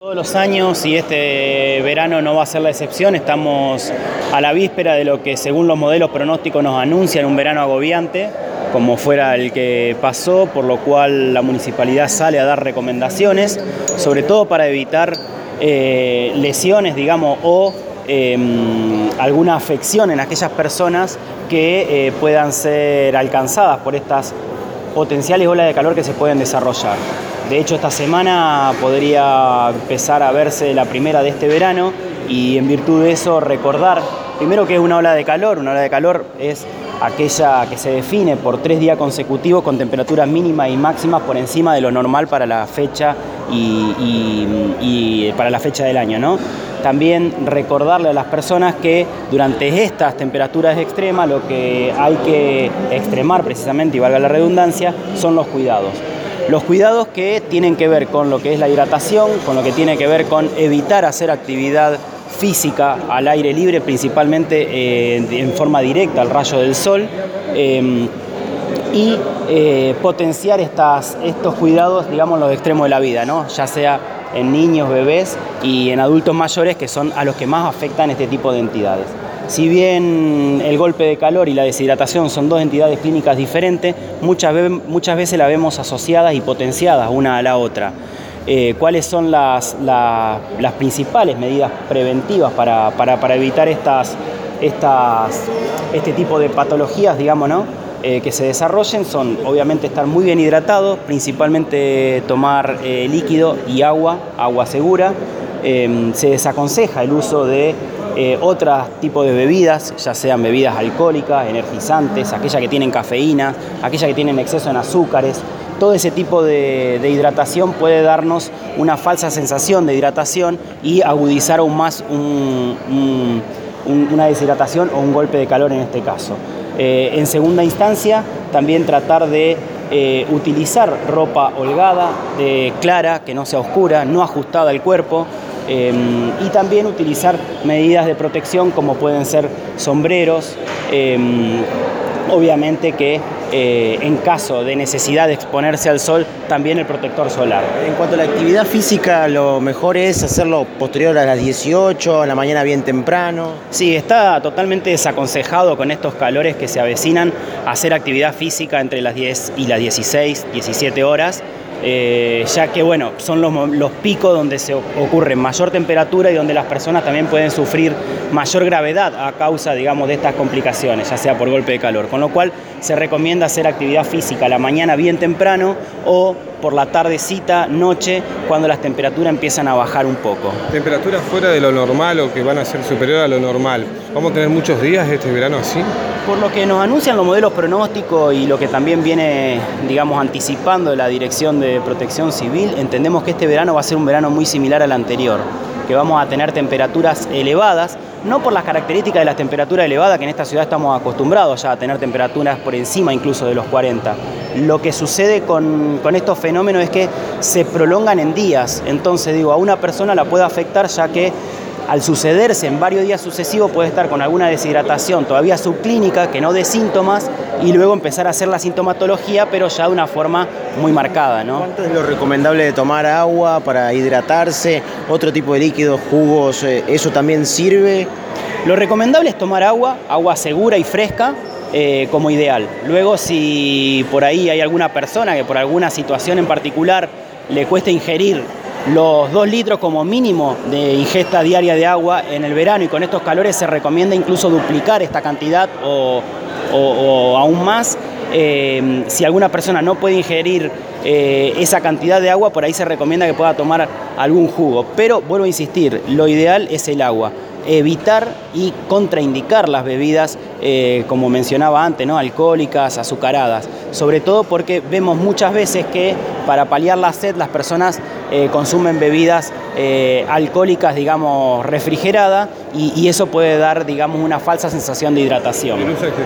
Todos los años y este verano no va a ser la excepción, estamos a la víspera de lo que según los modelos pronósticos nos anuncian un verano agobiante, como fuera el que pasó, por lo cual la municipalidad sale a dar recomendaciones, sobre todo para evitar eh, lesiones, digamos, o em, alguna afección en aquellas personas que eh, puedan ser alcanzadas por estas potenciales olas de calor que se pueden desarrollar. De hecho, esta semana podría empezar a verse la primera de este verano y en virtud de eso recordar, primero que es una ola de calor, una ola de calor es aquella que se define por tres días consecutivos con temperaturas mínimas y máximas por encima de lo normal para la fecha y, para la fecha del año. ¿no? También recordarle a las personas que durante estas temperaturas extremas lo que hay que extremar precisamente, y valga la redundancia, son los cuidados. Los cuidados que tienen que ver con lo que es la hidratación, con lo que tiene que ver con evitar hacer actividad física al aire libre, principalmente eh, en forma directa al rayo del sol, em, y eh, potenciar estas, estos cuidados, digamos, los extremos de la vida, ¿no? ya sea en niños, bebés y en adultos mayores, que son a los que más afectan este tipo de entidades. Si bien el golpe de calor y la deshidratación son dos entidades clínicas diferentes, muchas, veces las vemos asociadas y potenciadas una a la otra. Eh, ¿Cuáles son las, principales medidas preventivas para, evitar estas, estas, este tipo de patologías, digamos, eh, que se desarrollen? Son obviamente estar muy bien hidratados, principalmente tomar eh, líquido y agua, agua segura. se desaconseja el uso de eh, otros tipos de bebidas, ya sean bebidas alcohólicas, energizantes, aquellas que tienen cafeína, aquellas que tienen exceso en azúcares. Todo ese tipo de, hidratación puede darnos una falsa sensación de hidratación y agudizar aún más una deshidratación o un golpe de calor en este caso. Eh, en segunda instancia, también tratar de eh, utilizar ropa holgada, clara, que no sea oscura, no ajustada al cuerpo, Em, y también utilizar medidas de protección como pueden ser sombreros, em, obviamente que eh, en caso de necesidad de exponerse al sol, también el protector solar. En cuanto a la actividad física, lo mejor es hacerlo posterior a las 18, a la mañana bien temprano. Sí, está totalmente desaconsejado con estos calores que se avecinan hacer actividad física entre las 10 y las 16, 17 horas. Eh, ya que bueno, son los, picos donde se ocurre mayor temperatura y donde las personas también pueden sufrir mayor gravedad a causa, digamos, de estas complicaciones, ya sea por golpe de calor. Con lo cual se recomienda hacer actividad física la mañana bien temprano o por la tardecita, noche, cuando las temperaturas empiezan a bajar un poco. ¿Temperaturas fuera de lo normal o que van a ser superior a lo normal? ¿Vamos a tener muchos días este verano así? Por lo que nos anuncian los modelos pronósticos y lo que también viene, digamos, anticipando la Dirección de Protección Civil, entendemos que este verano va a ser un verano muy similar al anterior, que vamos a tener temperaturas elevadas, no por las características de las temperaturas elevadas, que en esta ciudad estamos acostumbrados ya a tener temperaturas por encima incluso de los 40. Lo que sucede con, con estos fenómenos es que se prolongan en días, entonces digo, a una persona la puede afectar ya que al sucederse en varios días sucesivos puede estar con alguna deshidratación todavía subclínica que no dé síntomas y luego empezar a hacer la sintomatología pero ya de una forma muy marcada. ¿no? ¿Cuánto es lo recomendable de tomar agua para hidratarse? ¿Otro tipo de líquidos, jugos, eh, eso también sirve? Lo recomendable es tomar agua, agua segura y fresca, eh, como ideal. Luego, si por ahí hay alguna persona que por alguna situación en particular le cuesta ingerir los dos litros como mínimo de ingesta diaria de agua en el verano y con estos calores se recomienda incluso duplicar esta cantidad o, aún más. Eh, si alguna persona no puede ingerir eh, esa cantidad de agua, por ahí se recomienda que pueda tomar algún jugo. Pero vuelvo a insistir, lo ideal es el agua evitar y contraindicar las bebidas, eh, como mencionaba antes, ¿no? alcohólicas, azucaradas, sobre todo porque vemos muchas veces que para paliar la sed las personas consumen bebidas alcohólicas, digamos, refrigeradas, y, eso puede dar, digamos, una falsa sensación de hidratación.